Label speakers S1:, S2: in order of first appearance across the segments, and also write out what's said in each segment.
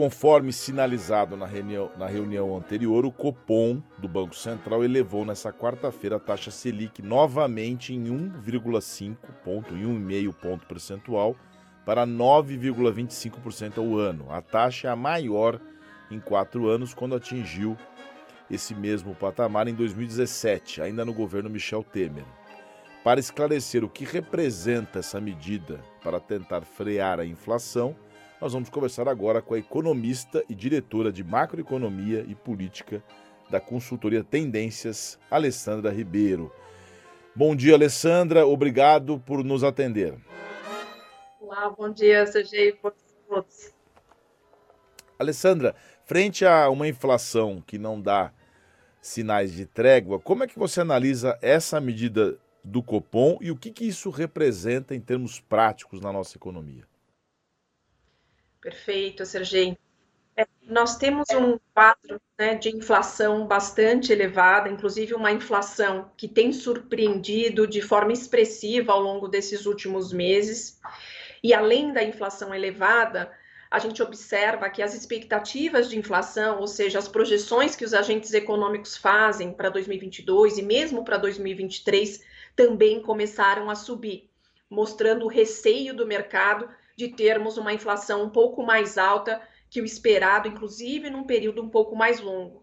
S1: conforme sinalizado na reunião, na reunião anterior, o Copom do Banco Central elevou nessa quarta-feira a taxa Selic novamente em 1,5 ponto, em 1,5 ponto percentual para 9,25% ao ano. A taxa é a maior em quatro anos, quando atingiu esse mesmo patamar em 2017, ainda no governo Michel Temer. Para esclarecer o que representa essa medida para tentar frear a inflação, nós vamos conversar agora com a economista e diretora de macroeconomia e política da consultoria Tendências, Alessandra Ribeiro. Bom dia, Alessandra. Obrigado por nos atender.
S2: Olá, bom dia, Sergei. todos.
S1: Alessandra, frente a uma inflação que não dá sinais de trégua, como é que você analisa essa medida do Copom e o que, que isso representa em termos práticos na nossa economia?
S2: Perfeito, Sergei. É, nós temos um quadro né, de inflação bastante elevada, inclusive uma inflação que tem surpreendido de forma expressiva ao longo desses últimos meses. E além da inflação elevada, a gente observa que as expectativas de inflação, ou seja, as projeções que os agentes econômicos fazem para 2022 e mesmo para 2023, também começaram a subir, mostrando o receio do mercado de termos uma inflação um pouco mais alta que o esperado, inclusive num período um pouco mais longo.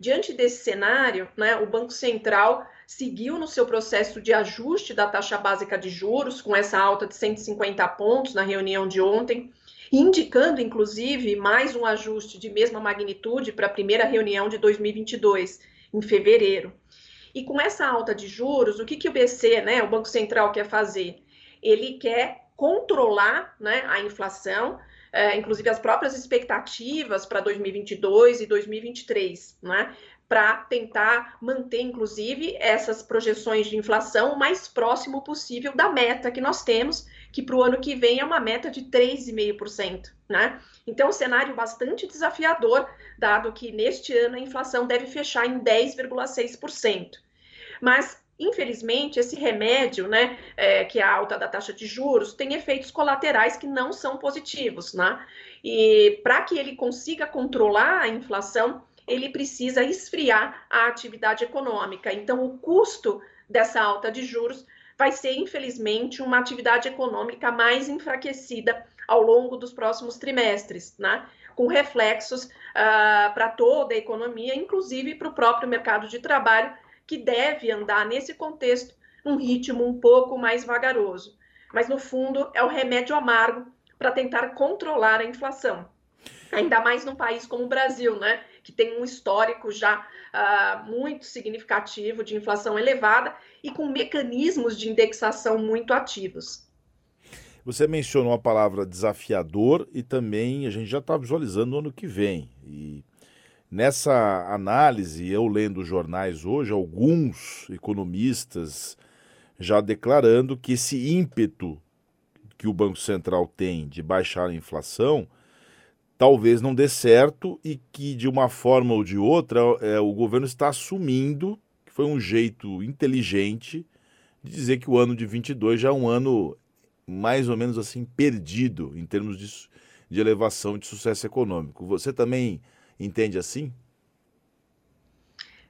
S2: Diante desse cenário, né, o Banco Central seguiu no seu processo de ajuste da taxa básica de juros, com essa alta de 150 pontos na reunião de ontem, indicando, inclusive, mais um ajuste de mesma magnitude para a primeira reunião de 2022, em fevereiro. E com essa alta de juros, o que, que o BC, né, o Banco Central, quer fazer? Ele quer controlar né, a inflação, é, inclusive as próprias expectativas para 2022 e 2023, né, para tentar manter, inclusive, essas projeções de inflação o mais próximo possível da meta que nós temos, que para o ano que vem é uma meta de 3,5%. Né? Então, um cenário bastante desafiador, dado que neste ano a inflação deve fechar em 10,6%. Mas Infelizmente, esse remédio, né, é, que é a alta da taxa de juros, tem efeitos colaterais que não são positivos, né? E para que ele consiga controlar a inflação, ele precisa esfriar a atividade econômica. Então, o custo dessa alta de juros vai ser, infelizmente, uma atividade econômica mais enfraquecida ao longo dos próximos trimestres, né? Com reflexos uh, para toda a economia, inclusive para o próprio mercado de trabalho, que deve andar nesse contexto num ritmo um pouco mais vagaroso. Mas, no fundo, é o remédio amargo para tentar controlar a inflação. Ainda mais num país como o Brasil, né? Que tem um histórico já uh, muito significativo de inflação elevada e com mecanismos de indexação muito ativos.
S1: Você mencionou a palavra desafiador e também a gente já está visualizando o ano que vem. E Nessa análise, eu lendo jornais hoje, alguns economistas já declarando que esse ímpeto que o Banco Central tem de baixar a inflação talvez não dê certo e que de uma forma ou de outra é, o governo está assumindo que foi um jeito inteligente de dizer que o ano de 22 já é um ano mais ou menos assim perdido em termos de, de elevação de sucesso econômico. Você também entende assim?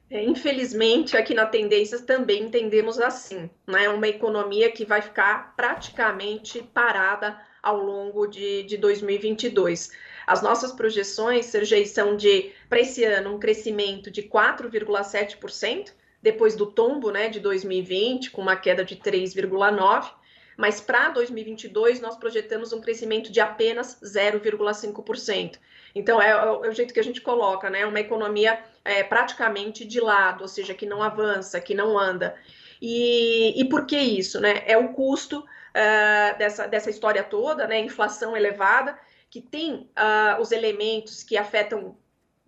S2: É, infelizmente, aqui na Tendências também entendemos assim, né? Uma economia que vai ficar praticamente parada ao longo de, de 2022. As nossas projeções, Sergei, são de, para esse ano, um crescimento de 4,7%, depois do tombo né, de 2020, com uma queda de 3,9%, mas para 2022 nós projetamos um crescimento de apenas 0,5%. Então, é, é, o jeito que a gente coloca, né? Uma economia é, praticamente de lado, ou seja, que não avança, que não anda. E, e por que isso? Né? É o custo uh, dessa, dessa história toda, né? Inflação elevada, que tem uh, os elementos que afetam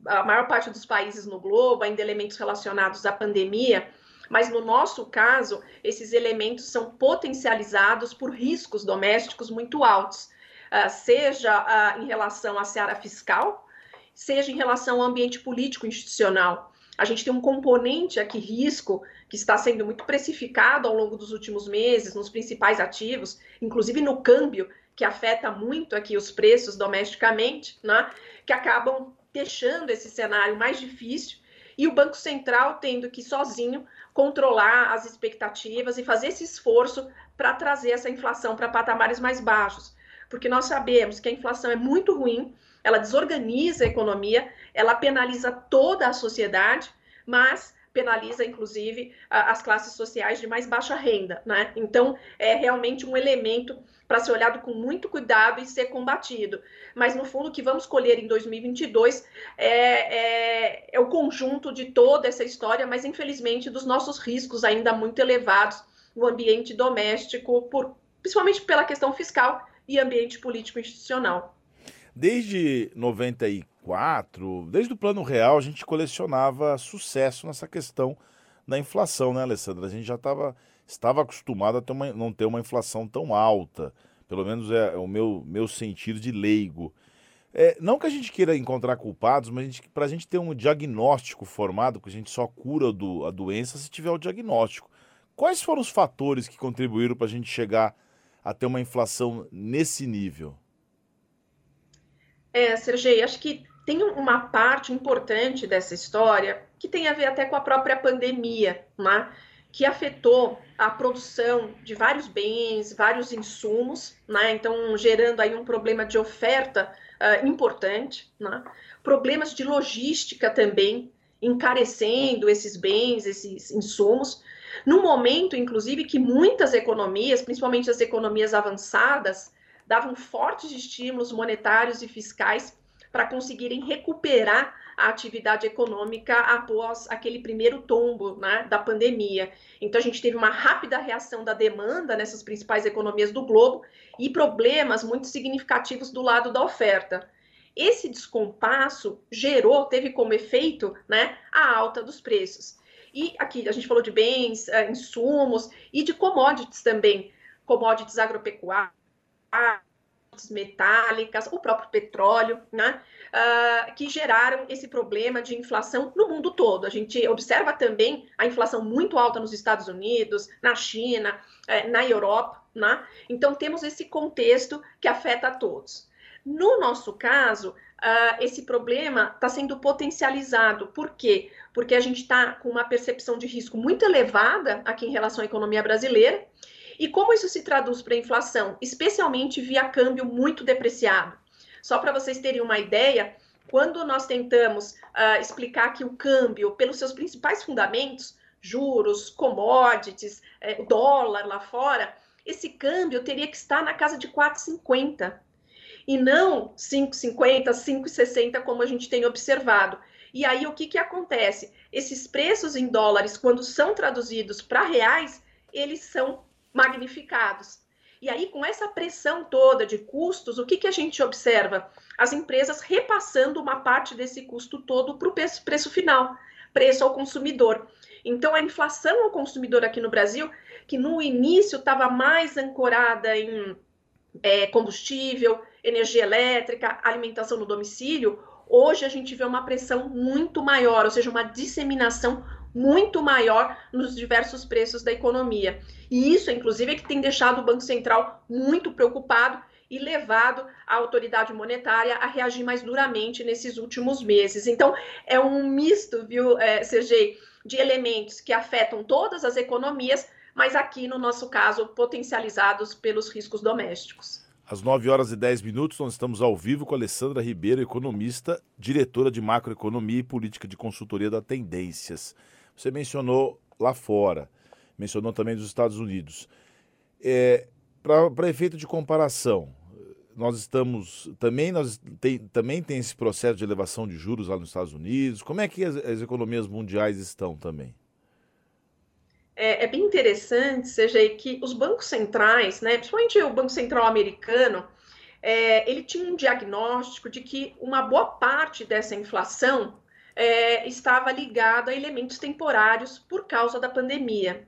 S2: a maior parte dos países no globo, ainda elementos relacionados à pandemia, mas no nosso caso, esses elementos são potencializados por riscos domésticos muito altos. Ah, seja ah, em relação à seara fiscal, seja em relação ao ambiente político institucional. A gente tem um componente aqui, risco, que está sendo muito precificado ao longo dos últimos meses nos principais ativos, inclusive no câmbio, que afeta muito aqui os preços domesticamente, né, que acabam deixando esse cenário mais difícil e o Banco Central tendo que sozinho controlar as expectativas e fazer esse esforço para trazer essa inflação para patamares mais baixos. Porque nós sabemos que a inflação é muito ruim, ela desorganiza a economia, ela penaliza toda a sociedade, mas penaliza, inclusive, as classes sociais de mais baixa renda, né? Então, é realmente um elemento para ser olhado com muito cuidado e ser combatido. Mas, no fundo, o que vamos colher em 2022 é, é, é o conjunto de toda essa história, mas, infelizmente, dos nossos riscos ainda muito elevados no ambiente doméstico, por, principalmente pela questão fiscal e ambiente político institucional.
S1: Desde 94, desde o Plano Real, a gente colecionava sucesso nessa questão da inflação, né, Alessandra? A gente já tava, estava acostumado a ter uma, não ter uma inflação tão alta. Pelo menos é, é o meu, meu sentido de leigo. É, não que a gente queira encontrar culpados, mas para a gente ter um diagnóstico formado, que a gente só cura do, a doença se tiver o diagnóstico. Quais foram os fatores que contribuíram para a gente chegar a ter uma inflação nesse nível?
S2: É, Sergei, acho que tem uma parte importante dessa história que tem a ver até com a própria pandemia, né? que afetou a produção de vários bens, vários insumos, né? então gerando aí um problema de oferta uh, importante, né? problemas de logística também, encarecendo esses bens, esses insumos, no momento, inclusive, que muitas economias, principalmente as economias avançadas, davam fortes estímulos monetários e fiscais para conseguirem recuperar a atividade econômica após aquele primeiro tombo né, da pandemia. Então, a gente teve uma rápida reação da demanda nessas principais economias do globo e problemas muito significativos do lado da oferta. Esse descompasso gerou, teve como efeito né, a alta dos preços. E aqui a gente falou de bens, eh, insumos e de commodities também, commodities agropecuárias metálicas, o próprio petróleo, né, uh, que geraram esse problema de inflação no mundo todo. A gente observa também a inflação muito alta nos Estados Unidos, na China, eh, na Europa, né? Então temos esse contexto que afeta a todos. No nosso caso, uh, esse problema está sendo potencializado. Por quê? Porque a gente está com uma percepção de risco muito elevada aqui em relação à economia brasileira e como isso se traduz para a inflação? Especialmente via câmbio muito depreciado. Só para vocês terem uma ideia, quando nós tentamos uh, explicar que o câmbio, pelos seus principais fundamentos, juros, commodities, eh, dólar lá fora, esse câmbio teria que estar na casa de 4,50 e não 5,50, 5,60 como a gente tem observado. E aí o que, que acontece? Esses preços em dólares, quando são traduzidos para reais, eles são magnificados. E aí, com essa pressão toda de custos, o que, que a gente observa? As empresas repassando uma parte desse custo todo para o preço, final, preço ao consumidor. Então, a inflação ao consumidor aqui no Brasil, que no início estava mais ancorada em é, combustível, energia elétrica, alimentação no domicílio, hoje a gente vê uma pressão muito maior, ou seja, uma disseminação muito maior nos diversos preços da economia. E isso, inclusive, é que tem deixado o Banco Central muito preocupado e levado a autoridade monetária a reagir mais duramente nesses últimos meses. Então, é um misto, viu, é, de elementos que afetam todas as economias, mas aqui, no nosso caso, potencializados pelos riscos domésticos.
S1: Às 9 horas e 10 minutos, nós estamos ao vivo com a Alessandra Ribeiro, economista, diretora de macroeconomia e política de consultoria da Tendências. Você mencionou lá fora, mencionou também dos Estados Unidos. É, Para efeito de comparação, nós estamos também nós tem, também tem esse processo de elevação de juros lá nos Estados Unidos. Como é que as, as economias mundiais estão também?
S2: É, é, bem interessante, seja que os bancos centrais, né, principalmente o Banco Central americano, é, ele tinha um diagnóstico de que uma boa parte dessa inflação é, estava ligado a elementos temporários por causa da pandemia.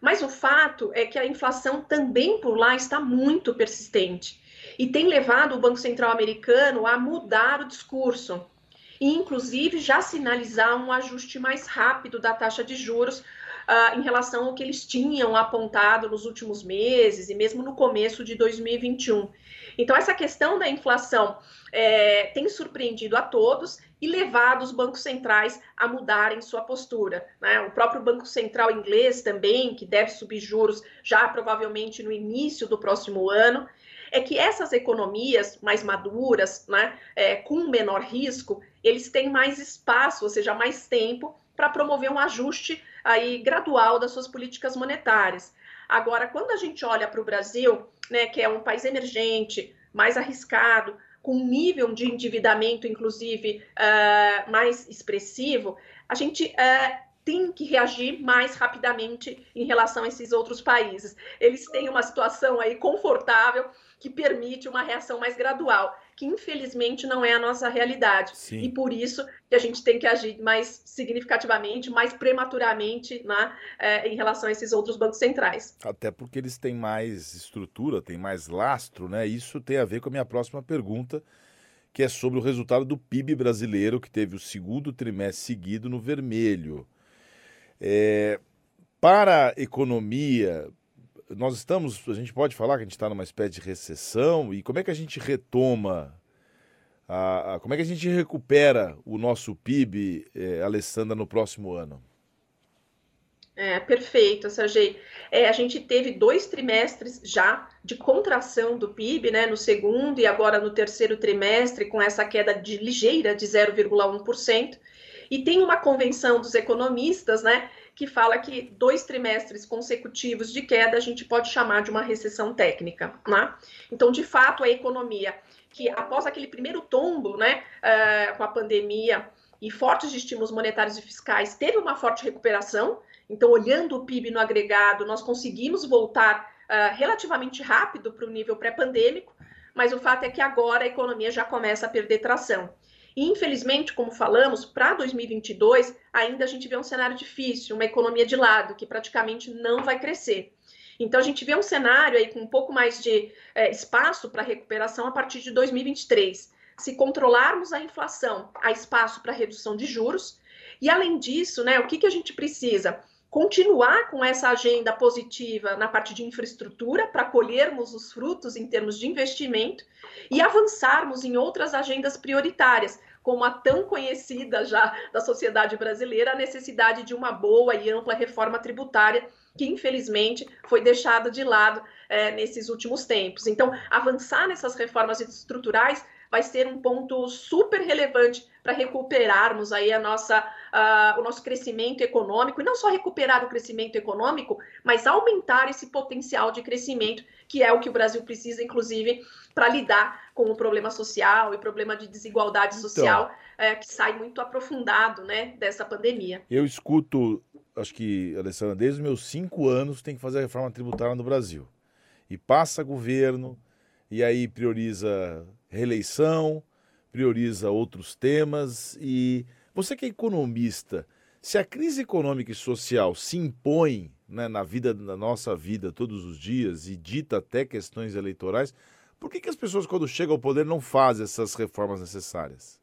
S2: Mas o fato é que a inflação também por lá está muito persistente e tem levado o Banco Central americano a mudar o discurso e, inclusive, já sinalizar um ajuste mais rápido da taxa de juros uh, em relação ao que eles tinham apontado nos últimos meses e mesmo no começo de 2021. Então, essa questão da inflação é, tem surpreendido a todos e levado os bancos centrais a mudarem sua postura. Né? O próprio Banco Central inglês também, que deve subir juros já provavelmente no início do próximo ano, é que essas economias mais maduras, né, é, com menor risco, eles têm mais espaço, ou seja, mais tempo para promover um ajuste aí gradual das suas políticas monetárias. Agora, quando a gente olha para o Brasil, né, que é um país emergente, mais arriscado, com um nível de endividamento, inclusive, uh, mais expressivo, a gente uh, tem que reagir mais rapidamente em relação a esses outros países. Eles têm uma situação aí confortável que permite uma reação mais gradual que infelizmente não é a nossa realidade. Sim. E por isso que a gente tem que agir mais significativamente, mais prematuramente né, é, em relação a esses outros bancos centrais.
S1: Até porque eles têm mais estrutura, têm mais lastro, né? Isso tem a ver com a minha próxima pergunta, que é sobre o resultado do PIB brasileiro, que teve o segundo trimestre seguido no vermelho. É, para a economia, nós estamos, a gente pode falar que a gente está numa espécie de recessão e como é que a gente retoma, a, a como é que a gente recupera o nosso PIB, é, Alessandra, no próximo ano?
S2: É, perfeito, Sergei. É, a gente teve dois trimestres já de contração do PIB, né, no segundo e agora no terceiro trimestre, com essa queda de ligeira de 0,1%. E tem uma convenção dos economistas, né, que fala que dois trimestres consecutivos de queda a gente pode chamar de uma recessão técnica, né? Então, de fato, a economia que após aquele primeiro tombo, né, uh, com a pandemia e fortes estímulos monetários e fiscais, teve uma forte recuperação. Então, olhando o PIB no agregado, nós conseguimos voltar uh, relativamente rápido para o nível pré-pandêmico, mas o fato é que agora a economia já começa a perder tração. E, infelizmente, como falamos, para 2022 ainda a gente vê um cenário difícil, uma economia de lado, que praticamente não vai crescer. Então, a gente vê um cenário aí com um pouco mais de é, espaço para recuperação a partir de 2023. Se controlarmos a inflação, há espaço para redução de juros. E, além disso, né, o que, que a gente precisa? Continuar com essa agenda positiva na parte de infraestrutura para colhermos os frutos em termos de investimento e avançarmos em outras agendas prioritárias, como a tão conhecida já da sociedade brasileira, a necessidade de uma boa e ampla reforma tributária, que infelizmente foi deixada de lado é, nesses últimos tempos. Então, avançar nessas reformas estruturais vai ser um ponto super relevante para recuperarmos aí a nossa, uh, o nosso crescimento econômico, e não só recuperar o crescimento econômico, mas aumentar esse potencial de crescimento, que é o que o Brasil precisa, inclusive, para lidar com o problema social e problema de desigualdade então, social é, que sai muito aprofundado né, dessa pandemia.
S1: Eu escuto, acho que, Alessandra, desde os meus cinco anos tem que fazer a reforma tributária no Brasil. E passa governo, e aí prioriza reeleição, prioriza outros temas. E você que é economista, se a crise econômica e social se impõe né, na vida, na nossa vida todos os dias e dita até questões eleitorais, por que, que as pessoas, quando chegam ao poder, não fazem essas reformas necessárias?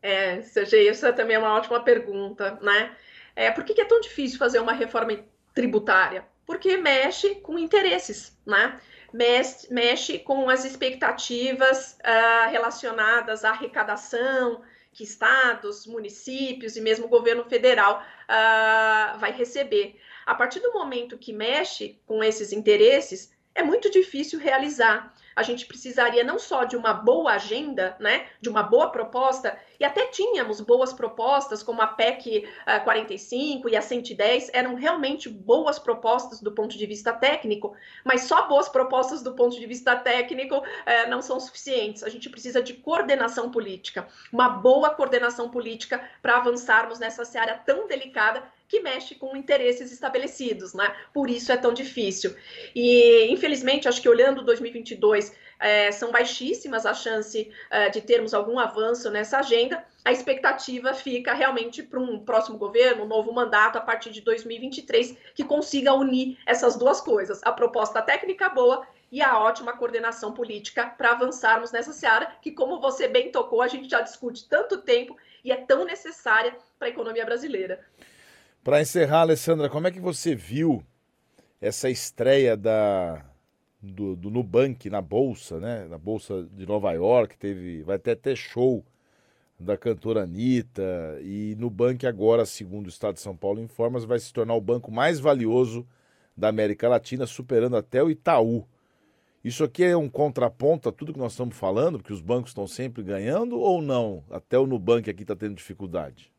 S2: É, Sergei, essa também é uma ótima pergunta, né? É, por que, que é tão difícil fazer uma reforma tributária? Porque mexe com interesses, né? Mexe, mexe com as expectativas uh, relacionadas à arrecadação que estados, municípios e mesmo o governo federal uh, vai receber. A partir do momento que mexe com esses interesses, é muito difícil realizar. A gente precisaria não só de uma boa agenda, né, de uma boa proposta, e até tínhamos boas propostas, como a PEC uh, 45 e a 110, eram realmente boas propostas do ponto de vista técnico, mas só boas propostas do ponto de vista técnico uh, não são suficientes. A gente precisa de coordenação política, uma boa coordenação política para avançarmos nessa seara tão delicada que mexe com interesses estabelecidos, né? Por isso é tão difícil. E, infelizmente, acho que olhando 2022, é, são baixíssimas a chance é, de termos algum avanço nessa agenda. A expectativa fica realmente para um próximo governo, um novo mandato a partir de 2023, que consiga unir essas duas coisas: a proposta técnica boa e a ótima coordenação política para avançarmos nessa seara, que, como você bem tocou, a gente já discute tanto tempo e é tão necessária para a economia brasileira.
S1: Para encerrar, Alessandra, como é que você viu essa estreia da, do, do, Nubank na Bolsa, né? Na Bolsa de Nova York, teve, vai ter até show da cantora Anitta. E Nubank agora, segundo o Estado de São Paulo informa, vai se tornar o banco mais valioso da América Latina, superando até o Itaú. Isso aqui é um contraponto a tudo que nós estamos falando, porque os bancos estão sempre ganhando ou não? Até o Nubank aqui está tendo dificuldade.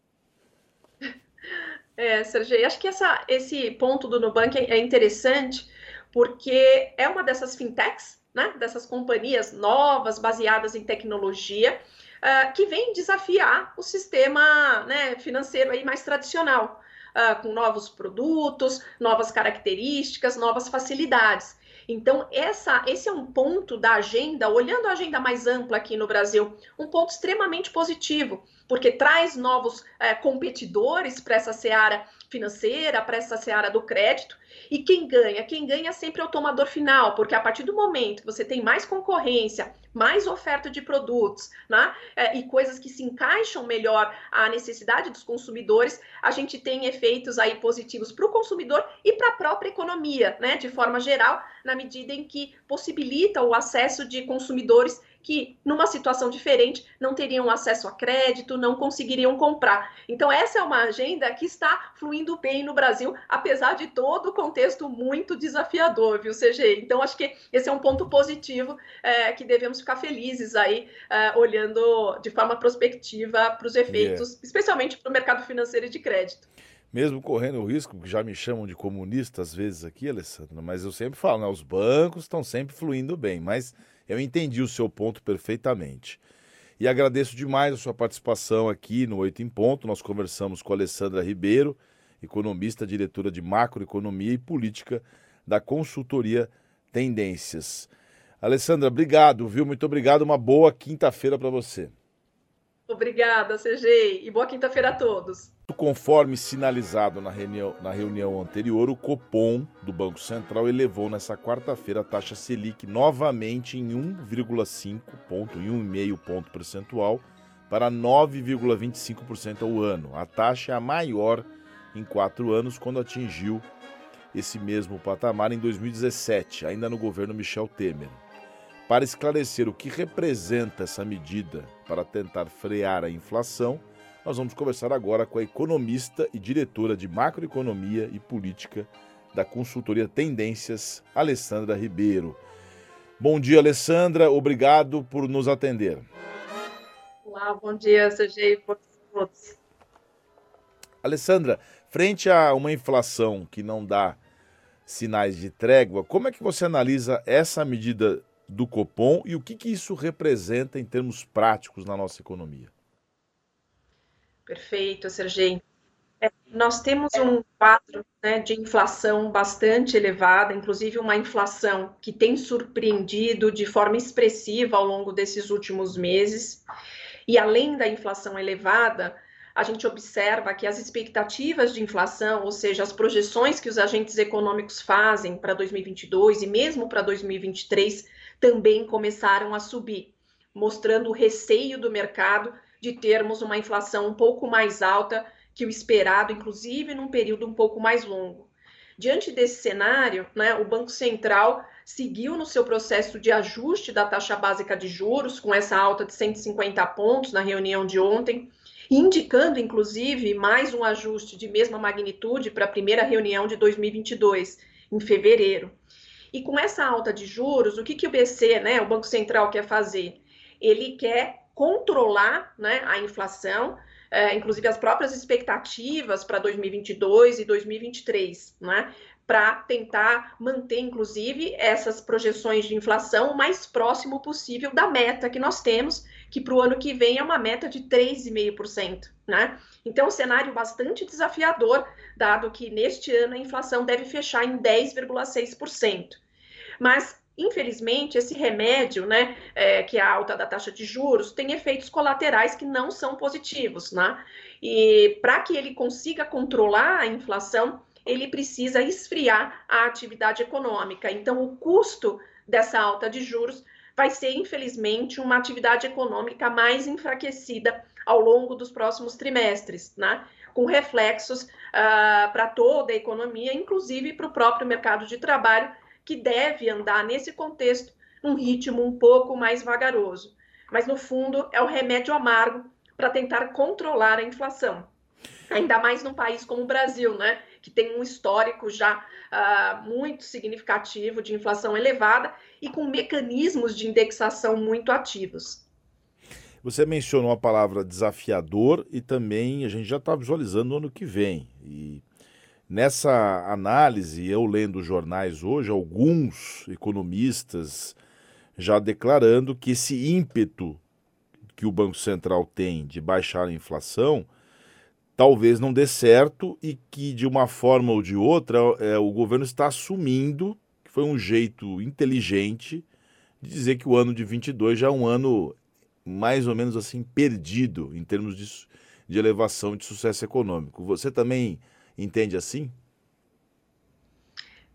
S2: É, Sergei, acho que essa, esse ponto do Nubank é interessante porque é uma dessas fintechs, né, dessas companhias novas, baseadas em tecnologia, uh, que vem desafiar o sistema né, financeiro aí mais tradicional, uh, com novos produtos, novas características, novas facilidades. Então, essa, esse é um ponto da agenda, olhando a agenda mais ampla aqui no Brasil, um ponto extremamente positivo, porque traz novos é, competidores para essa seara financeira, para essa seara do crédito. E quem ganha? Quem ganha sempre é o tomador final, porque a partir do momento que você tem mais concorrência, mais oferta de produtos, né? É, e coisas que se encaixam melhor à necessidade dos consumidores, a gente tem efeitos aí positivos para o consumidor e para a própria economia, né? De forma geral, na medida em que possibilita o acesso de consumidores que, numa situação diferente, não teriam acesso a crédito, não conseguiriam comprar. Então, essa é uma agenda que está fluindo bem no Brasil, apesar de todo o contexto muito desafiador, viu, CG? Então, acho que esse é um ponto positivo é, que devemos ficar felizes aí, é, olhando de forma prospectiva para os efeitos, yeah. especialmente para o mercado financeiro e de crédito
S1: mesmo correndo o risco, que já me chamam de comunista às vezes aqui, Alessandro, mas eu sempre falo, né, os bancos estão sempre fluindo bem, mas eu entendi o seu ponto perfeitamente. E agradeço demais a sua participação aqui no Oito em Ponto. Nós conversamos com a Alessandra Ribeiro, economista, diretora de macroeconomia e política da consultoria Tendências. Alessandra, obrigado, viu? Muito obrigado. Uma boa quinta-feira para você.
S2: Obrigada, CG, e boa quinta-feira a todos.
S1: Conforme sinalizado na reunião, na reunião anterior, o Copom do Banco Central elevou nessa quarta-feira a taxa Selic novamente em 1,5 ponto, em 1,5 ponto percentual para 9,25% ao ano. A taxa é a maior em quatro anos, quando atingiu esse mesmo patamar em 2017, ainda no governo Michel Temer. Para esclarecer o que representa essa medida para tentar frear a inflação, nós vamos conversar agora com a economista e diretora de macroeconomia e política da consultoria Tendências, Alessandra Ribeiro. Bom dia, Alessandra. Obrigado por nos atender.
S2: Olá, bom dia, CG e todos.
S1: Alessandra, frente a uma inflação que não dá sinais de trégua, como é que você analisa essa medida do Copom e o que, que isso representa em termos práticos na nossa economia.
S2: Perfeito, Sergei. É, nós temos um quadro né, de inflação bastante elevada, inclusive uma inflação que tem surpreendido de forma expressiva ao longo desses últimos meses. E além da inflação elevada, a gente observa que as expectativas de inflação, ou seja, as projeções que os agentes econômicos fazem para 2022 e mesmo para 2023, também começaram a subir, mostrando o receio do mercado de termos uma inflação um pouco mais alta que o esperado, inclusive num período um pouco mais longo. Diante desse cenário, né, o Banco Central seguiu no seu processo de ajuste da taxa básica de juros, com essa alta de 150 pontos na reunião de ontem, indicando, inclusive, mais um ajuste de mesma magnitude para a primeira reunião de 2022, em fevereiro. E com essa alta de juros, o que, que o BC, né, o Banco Central, quer fazer? Ele quer controlar né, a inflação, é, inclusive as próprias expectativas para 2022 e 2023, né? Para tentar manter, inclusive, essas projeções de inflação o mais próximo possível da meta que nós temos, que para o ano que vem é uma meta de 3,5%. Né? Então, um cenário bastante desafiador, dado que neste ano a inflação deve fechar em 10,6%. Mas Infelizmente, esse remédio, né, é, que é a alta da taxa de juros, tem efeitos colaterais que não são positivos, né? E para que ele consiga controlar a inflação, ele precisa esfriar a atividade econômica. Então, o custo dessa alta de juros vai ser, infelizmente, uma atividade econômica mais enfraquecida ao longo dos próximos trimestres, né? com reflexos uh, para toda a economia, inclusive para o próprio mercado de trabalho, que deve andar nesse contexto num ritmo um pouco mais vagaroso. Mas, no fundo, é o remédio amargo para tentar controlar a inflação. Ainda mais num país como o Brasil, né? que tem um histórico já uh, muito significativo de inflação elevada e com mecanismos de indexação muito ativos.
S1: Você mencionou a palavra desafiador e também a gente já está visualizando o ano que vem. E nessa análise, eu lendo jornais hoje, alguns economistas já declarando que esse ímpeto que o Banco Central tem de baixar a inflação talvez não dê certo e que de uma forma ou de outra é, o governo está assumindo que foi um jeito inteligente de dizer que o ano de 22 já é um ano mais ou menos assim perdido em termos de, de elevação de sucesso econômico. Você também entende assim?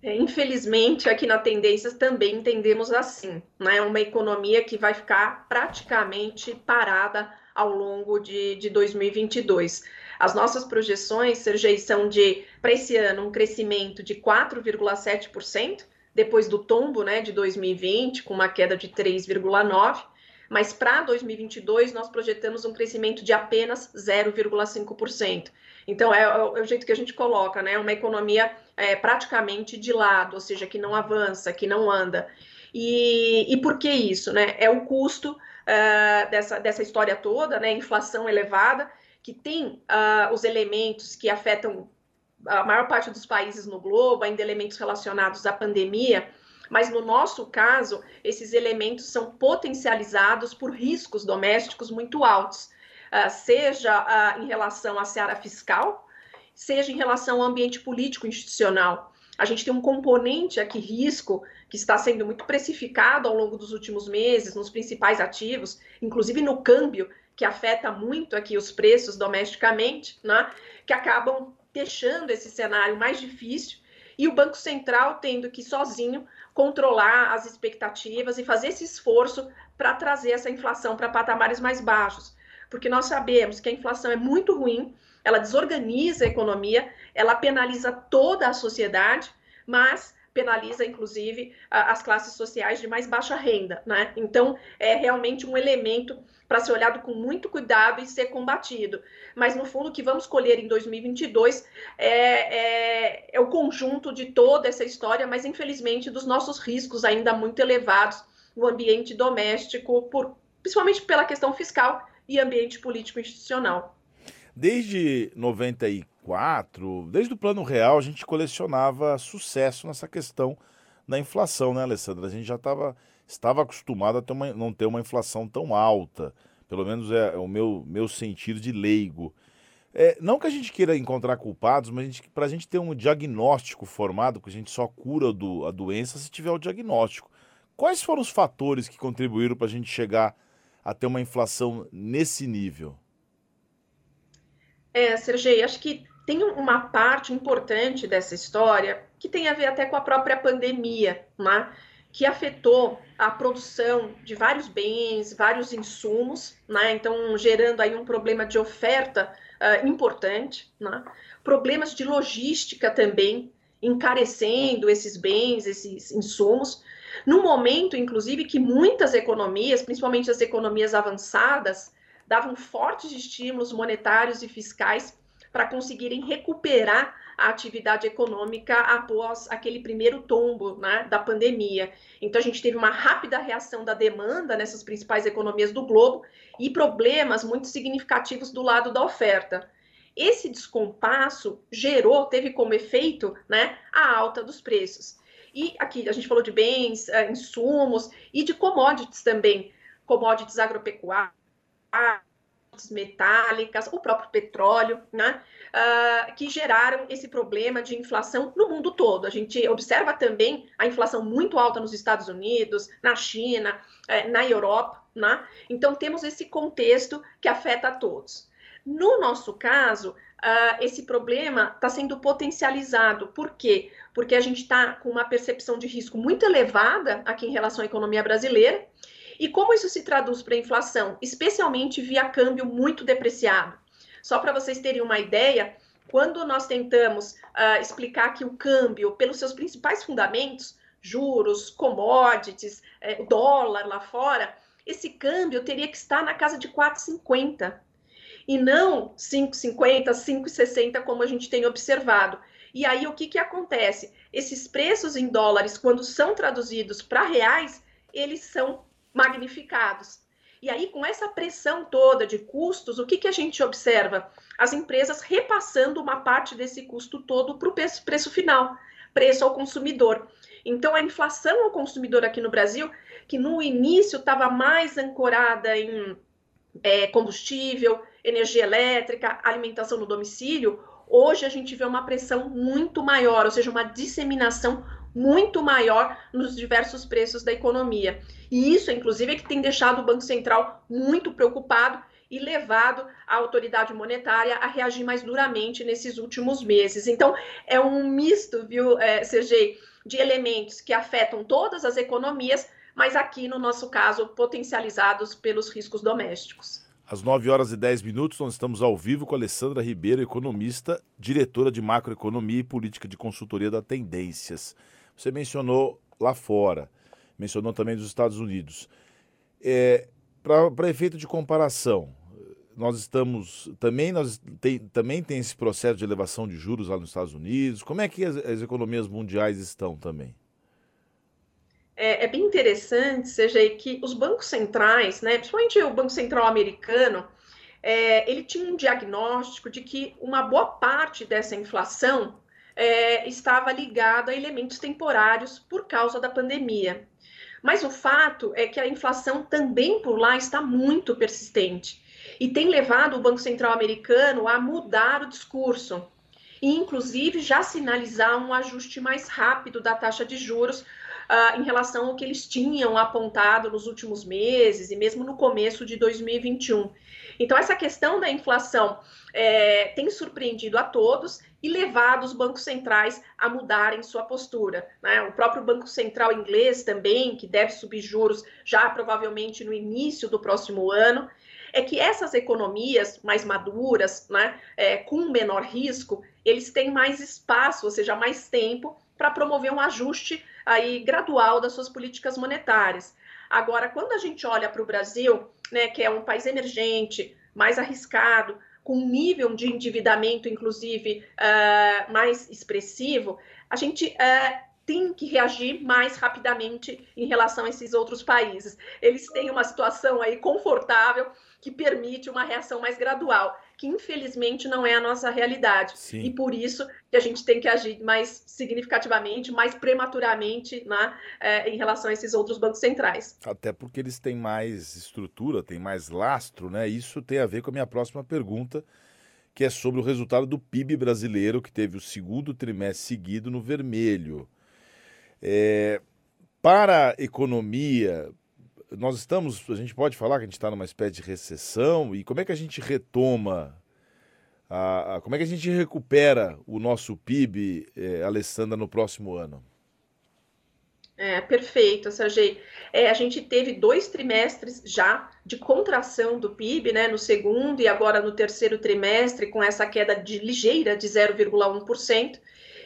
S2: É, infelizmente, aqui na Tendências também entendemos assim, né? Uma economia que vai ficar praticamente parada ao longo de, de 2022. As nossas projeções, Sergei, são de, para esse ano, um crescimento de 4,7%, depois do tombo né, de 2020, com uma queda de 3,9%, mas para 2022 nós projetamos um crescimento de apenas 0,5%. Então é, é, é, o jeito que a gente coloca, né? Uma economia é, praticamente de lado, ou seja, que não avança, que não anda. E, e por que isso? Né? É o custo uh, dessa, dessa história toda, né? Inflação elevada, que tem uh, os elementos que afetam a maior parte dos países no globo, ainda elementos relacionados à pandemia, mas no nosso caso, esses elementos são potencializados por riscos domésticos muito altos, uh, seja uh, em relação à seara fiscal, seja em relação ao ambiente político institucional. A gente tem um componente aqui, risco, que está sendo muito precificado ao longo dos últimos meses nos principais ativos, inclusive no câmbio, que afeta muito aqui os preços domesticamente, né, que acabam deixando esse cenário mais difícil e o Banco Central tendo que sozinho controlar as expectativas e fazer esse esforço para trazer essa inflação para patamares mais baixos. Porque nós sabemos que a inflação é muito ruim, ela desorganiza a economia, ela penaliza toda a sociedade, mas penaliza inclusive as classes sociais de mais baixa renda, né? Então é realmente um elemento para ser olhado com muito cuidado e ser combatido. Mas no fundo o que vamos colher em 2022 é, é, é o conjunto de toda essa história, mas infelizmente dos nossos riscos ainda muito elevados no ambiente doméstico, por, principalmente pela questão fiscal e ambiente político institucional.
S1: Desde 94, desde o Plano Real, a gente colecionava sucesso nessa questão da inflação, né, Alessandra? A gente já tava, estava acostumado a ter uma, não ter uma inflação tão alta. Pelo menos é, é o meu, meu sentido de leigo. É, não que a gente queira encontrar culpados, mas para a gente ter um diagnóstico formado, que a gente só cura do, a doença se tiver o diagnóstico. Quais foram os fatores que contribuíram para a gente chegar a ter uma inflação nesse nível?
S2: É, Sergei, acho que tem uma parte importante dessa história que tem a ver até com a própria pandemia, né? que afetou a produção de vários bens, vários insumos, né? então gerando aí um problema de oferta uh, importante, né? problemas de logística também, encarecendo esses bens, esses insumos, no momento, inclusive, que muitas economias, principalmente as economias avançadas, davam fortes estímulos monetários e fiscais para conseguirem recuperar a atividade econômica após aquele primeiro tombo né, da pandemia. Então, a gente teve uma rápida reação da demanda nessas principais economias do globo e problemas muito significativos do lado da oferta. Esse descompasso gerou, teve como efeito né, a alta dos preços. E aqui a gente falou de bens, eh, insumos e de commodities também, commodities agropecuárias metálicas, o próprio petróleo, né, uh, que geraram esse problema de inflação no mundo todo. A gente observa também a inflação muito alta nos Estados Unidos, na China, eh, na Europa, né? Então temos esse contexto que afeta a todos. No nosso caso, uh, esse problema está sendo potencializado. Por quê? Porque a gente está com uma percepção de risco muito elevada aqui em relação à economia brasileira. E como isso se traduz para a inflação? Especialmente via câmbio muito depreciado. Só para vocês terem uma ideia, quando nós tentamos uh, explicar que o câmbio, pelos seus principais fundamentos, juros, commodities, eh, dólar lá fora, esse câmbio teria que estar na casa de 4,50 e não 5,50, 5,60 como a gente tem observado. E aí o que, que acontece? Esses preços em dólares, quando são traduzidos para reais, eles são magnificados. E aí, com essa pressão toda de custos, o que, que a gente observa? As empresas repassando uma parte desse custo todo para o preço, preço final, preço ao consumidor. Então, a inflação ao consumidor aqui no Brasil, que no início estava mais ancorada em é, combustível, energia elétrica, alimentação no domicílio, hoje a gente vê uma pressão muito maior, ou seja, uma disseminação muito maior nos diversos preços da economia. E isso, inclusive, é que tem deixado o Banco Central muito preocupado e levado a autoridade monetária a reagir mais duramente nesses últimos meses. Então, é um misto, viu, é, Sergei, de elementos que afetam todas as economias, mas aqui, no nosso caso, potencializados pelos riscos domésticos.
S1: Às 9 horas e 10 minutos, nós estamos ao vivo com Alessandra Ribeiro, economista, diretora de macroeconomia e política de consultoria da Tendências. Você mencionou lá fora, mencionou também dos Estados Unidos. É, Para efeito de comparação, nós estamos também nós tem, também tem esse processo de elevação de juros lá nos Estados Unidos. Como é que as, as economias mundiais estão também?
S2: é, é, bem interessante, seja que os bancos centrais, né, principalmente o Banco Central americano, é, ele tinha um diagnóstico de que uma boa parte dessa inflação é, estava ligada a elementos temporários por causa da pandemia. Mas o fato é que a inflação também por lá está muito persistente e tem levado o Banco Central americano a mudar o discurso e, inclusive, já sinalizar um ajuste mais rápido da taxa de juros uh, em relação ao que eles tinham apontado nos últimos meses e mesmo no começo de 2021. Então, essa questão da inflação é, tem surpreendido a todos e levado os bancos centrais a mudarem sua postura. Né? O próprio Banco Central inglês também, que deve subir juros já provavelmente no início do próximo ano, é que essas economias mais maduras, né, é, com menor risco, eles têm mais espaço, ou seja, mais tempo para promover um ajuste aí gradual das suas políticas monetárias. Agora, quando a gente olha para o Brasil, né, que é um país emergente, mais arriscado, com um nível de endividamento, inclusive, uh, mais expressivo, a gente uh, tem que reagir mais rapidamente em relação a esses outros países. Eles têm uma situação aí confortável que permite uma reação mais gradual que infelizmente não é a nossa realidade. Sim. E por isso que a gente tem que agir mais significativamente, mais prematuramente né, é, em relação a esses outros bancos centrais.
S1: Até porque eles têm mais estrutura, têm mais lastro, né? Isso tem a ver com a minha próxima pergunta, que é sobre o resultado do PIB brasileiro, que teve o segundo trimestre seguido no vermelho. É, para a economia, nós estamos, a gente pode falar que a gente está numa espécie de recessão e como é que a gente retoma, a, a como é que a gente recupera o nosso PIB, é, Alessandra, no próximo ano?
S2: É, perfeito, Sergei. É, a gente teve dois trimestres já de contração do PIB, né, no segundo e agora no terceiro trimestre, com essa queda de ligeira de 0,1%.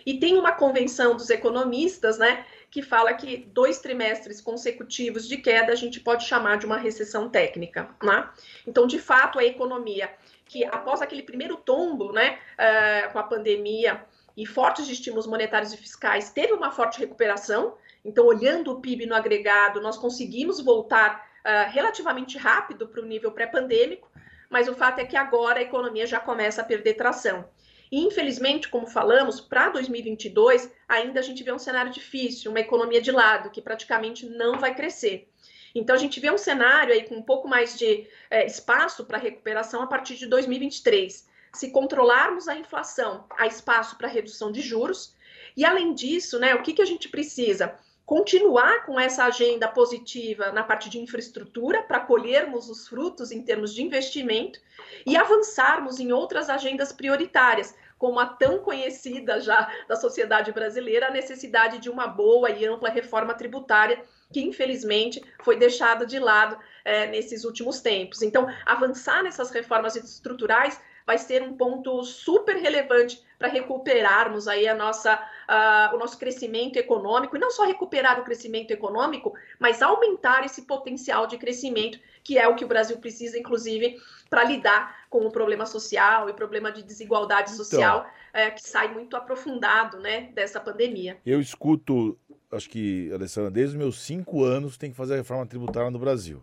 S2: E tem uma convenção dos economistas, né, que fala que dois trimestres consecutivos de queda a gente pode chamar de uma recessão técnica. Né? Então, de fato, a economia que após aquele primeiro tombo né, uh, com a pandemia e fortes estímulos monetários e fiscais, teve uma forte recuperação. Então, olhando o PIB no agregado, nós conseguimos voltar uh, relativamente rápido para o nível pré-pandêmico, mas o fato é que agora a economia já começa a perder tração. Infelizmente, como falamos, para 2022 ainda a gente vê um cenário difícil, uma economia de lado, que praticamente não vai crescer. Então, a gente vê um cenário aí com um pouco mais de é, espaço para recuperação a partir de 2023. Se controlarmos a inflação, há espaço para redução de juros. E, além disso, né, o que, que a gente precisa? continuar com essa agenda positiva na parte de infraestrutura, para colhermos os frutos em termos de investimento e avançarmos em outras agendas prioritárias, como a tão conhecida já da sociedade brasileira, a necessidade de uma boa e ampla reforma tributária, que infelizmente foi deixada de lado é, nesses últimos tempos. Então, avançar nessas reformas estruturais vai ser um ponto super relevante para recuperarmos aí a nossa, uh, o nosso crescimento econômico, e não só recuperar o crescimento econômico, mas aumentar esse potencial de crescimento, que é o que o Brasil precisa, inclusive, para lidar com o problema social e problema de desigualdade então, social, é, que sai muito aprofundado né, dessa pandemia.
S1: Eu escuto, acho que, Alessandra, desde os meus cinco anos tem que fazer a reforma tributária no Brasil.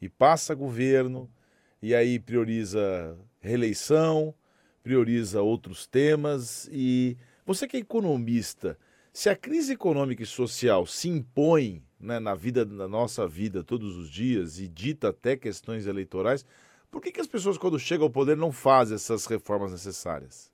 S1: E passa governo, e aí prioriza reeleição, prioriza outros temas e você que é economista, se a crise econômica e social se impõe né, na vida, na nossa vida todos os dias e dita até questões eleitorais, por que, que as pessoas quando chegam ao poder não fazem essas reformas necessárias?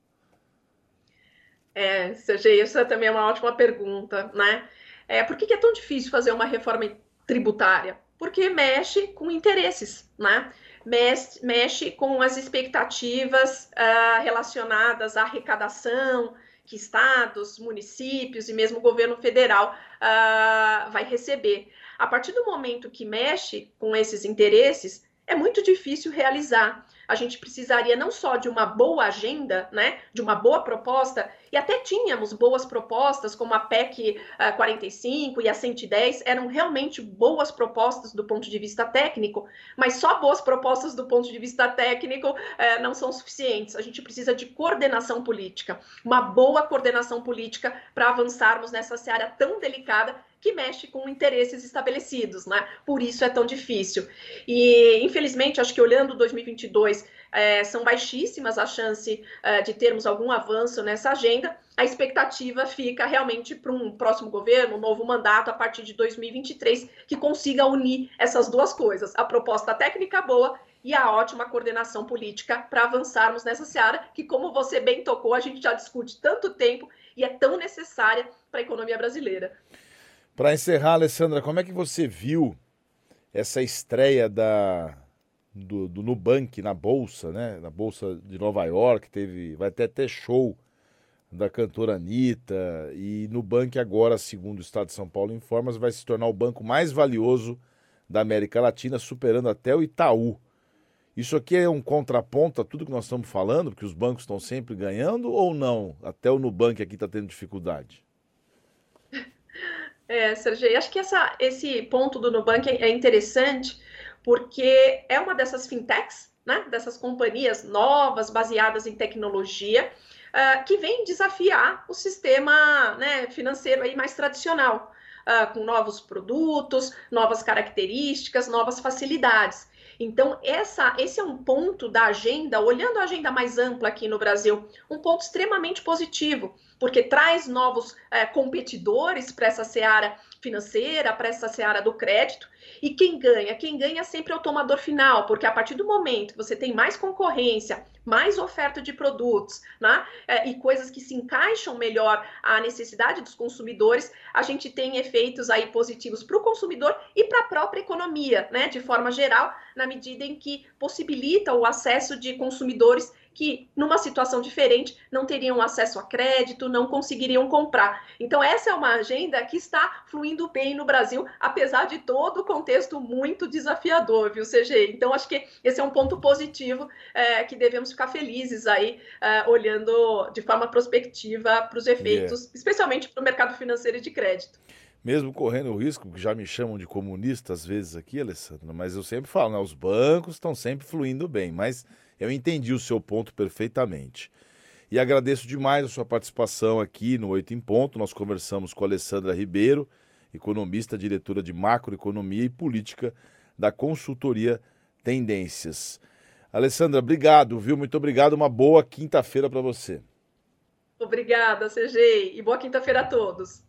S2: É, Sergei, essa também é uma ótima pergunta, né? É, por que, que é tão difícil fazer uma reforma tributária? Porque mexe com interesses, né? Mexe, mexe com as expectativas uh, relacionadas à arrecadação que estados, municípios e mesmo o governo federal uh, vai receber. A partir do momento que mexe com esses interesses, é muito difícil realizar a gente precisaria não só de uma boa agenda, né, de uma boa proposta, e até tínhamos boas propostas, como a PEC uh, 45 e a 110, eram realmente boas propostas do ponto de vista técnico, mas só boas propostas do ponto de vista técnico uh, não são suficientes. A gente precisa de coordenação política, uma boa coordenação política para avançarmos nessa seara tão delicada que mexe com interesses estabelecidos, né? Por isso é tão difícil. E, infelizmente, acho que olhando 2022, é, são baixíssimas a chance é, de termos algum avanço nessa agenda. A expectativa fica realmente para um próximo governo, um novo mandato a partir de 2023, que consiga unir essas duas coisas: a proposta técnica boa e a ótima coordenação política para avançarmos nessa seara, que, como você bem tocou, a gente já discute tanto tempo e é tão necessária para a economia brasileira.
S1: Para encerrar, Alessandra, como é que você viu essa estreia da, do, do Nubank na Bolsa, né? Na Bolsa de Nova York, teve, vai até ter show da cantora Anitta. E Nubank agora, segundo o Estado de São Paulo informa, vai se tornar o banco mais valioso da América Latina, superando até o Itaú. Isso aqui é um contraponto a tudo que nós estamos falando, porque os bancos estão sempre ganhando ou não? Até o Nubank aqui está tendo dificuldade.
S2: É, Sergei, acho que essa, esse ponto do Nubank é interessante porque é uma dessas fintechs, né, dessas companhias novas, baseadas em tecnologia, uh, que vem desafiar o sistema né, financeiro aí mais tradicional, uh, com novos produtos, novas características, novas facilidades. Então, essa, esse é um ponto da agenda, olhando a agenda mais ampla aqui no Brasil, um ponto extremamente positivo, porque traz novos é, competidores para essa seara financeira, para essa seara do crédito. E quem ganha? Quem ganha sempre é o tomador final, porque a partir do momento que você tem mais concorrência, mais oferta de produtos, né, é, e coisas que se encaixam melhor à necessidade dos consumidores, a gente tem efeitos aí positivos para o consumidor e para a própria economia, né, de forma geral, na medida em que possibilita o acesso de consumidores que, numa situação diferente, não teriam acesso a crédito, não conseguiriam comprar. Então, essa é uma agenda que está fluindo bem no Brasil, apesar de todo o contexto muito desafiador, viu, CG? Então, acho que esse é um ponto positivo é, que devemos ficar felizes aí, é, olhando de forma prospectiva para os efeitos, yeah. especialmente para o mercado financeiro e de crédito
S1: mesmo correndo o risco, que já me chamam de comunista às vezes aqui, Alessandra, mas eu sempre falo, né, os bancos estão sempre fluindo bem, mas eu entendi o seu ponto perfeitamente. E agradeço demais a sua participação aqui no Oito em Ponto. Nós conversamos com a Alessandra Ribeiro, economista, diretora de macroeconomia e política da consultoria Tendências. Alessandra, obrigado, viu? Muito obrigado. Uma boa quinta-feira para você.
S2: Obrigada, CG, e boa quinta-feira a todos.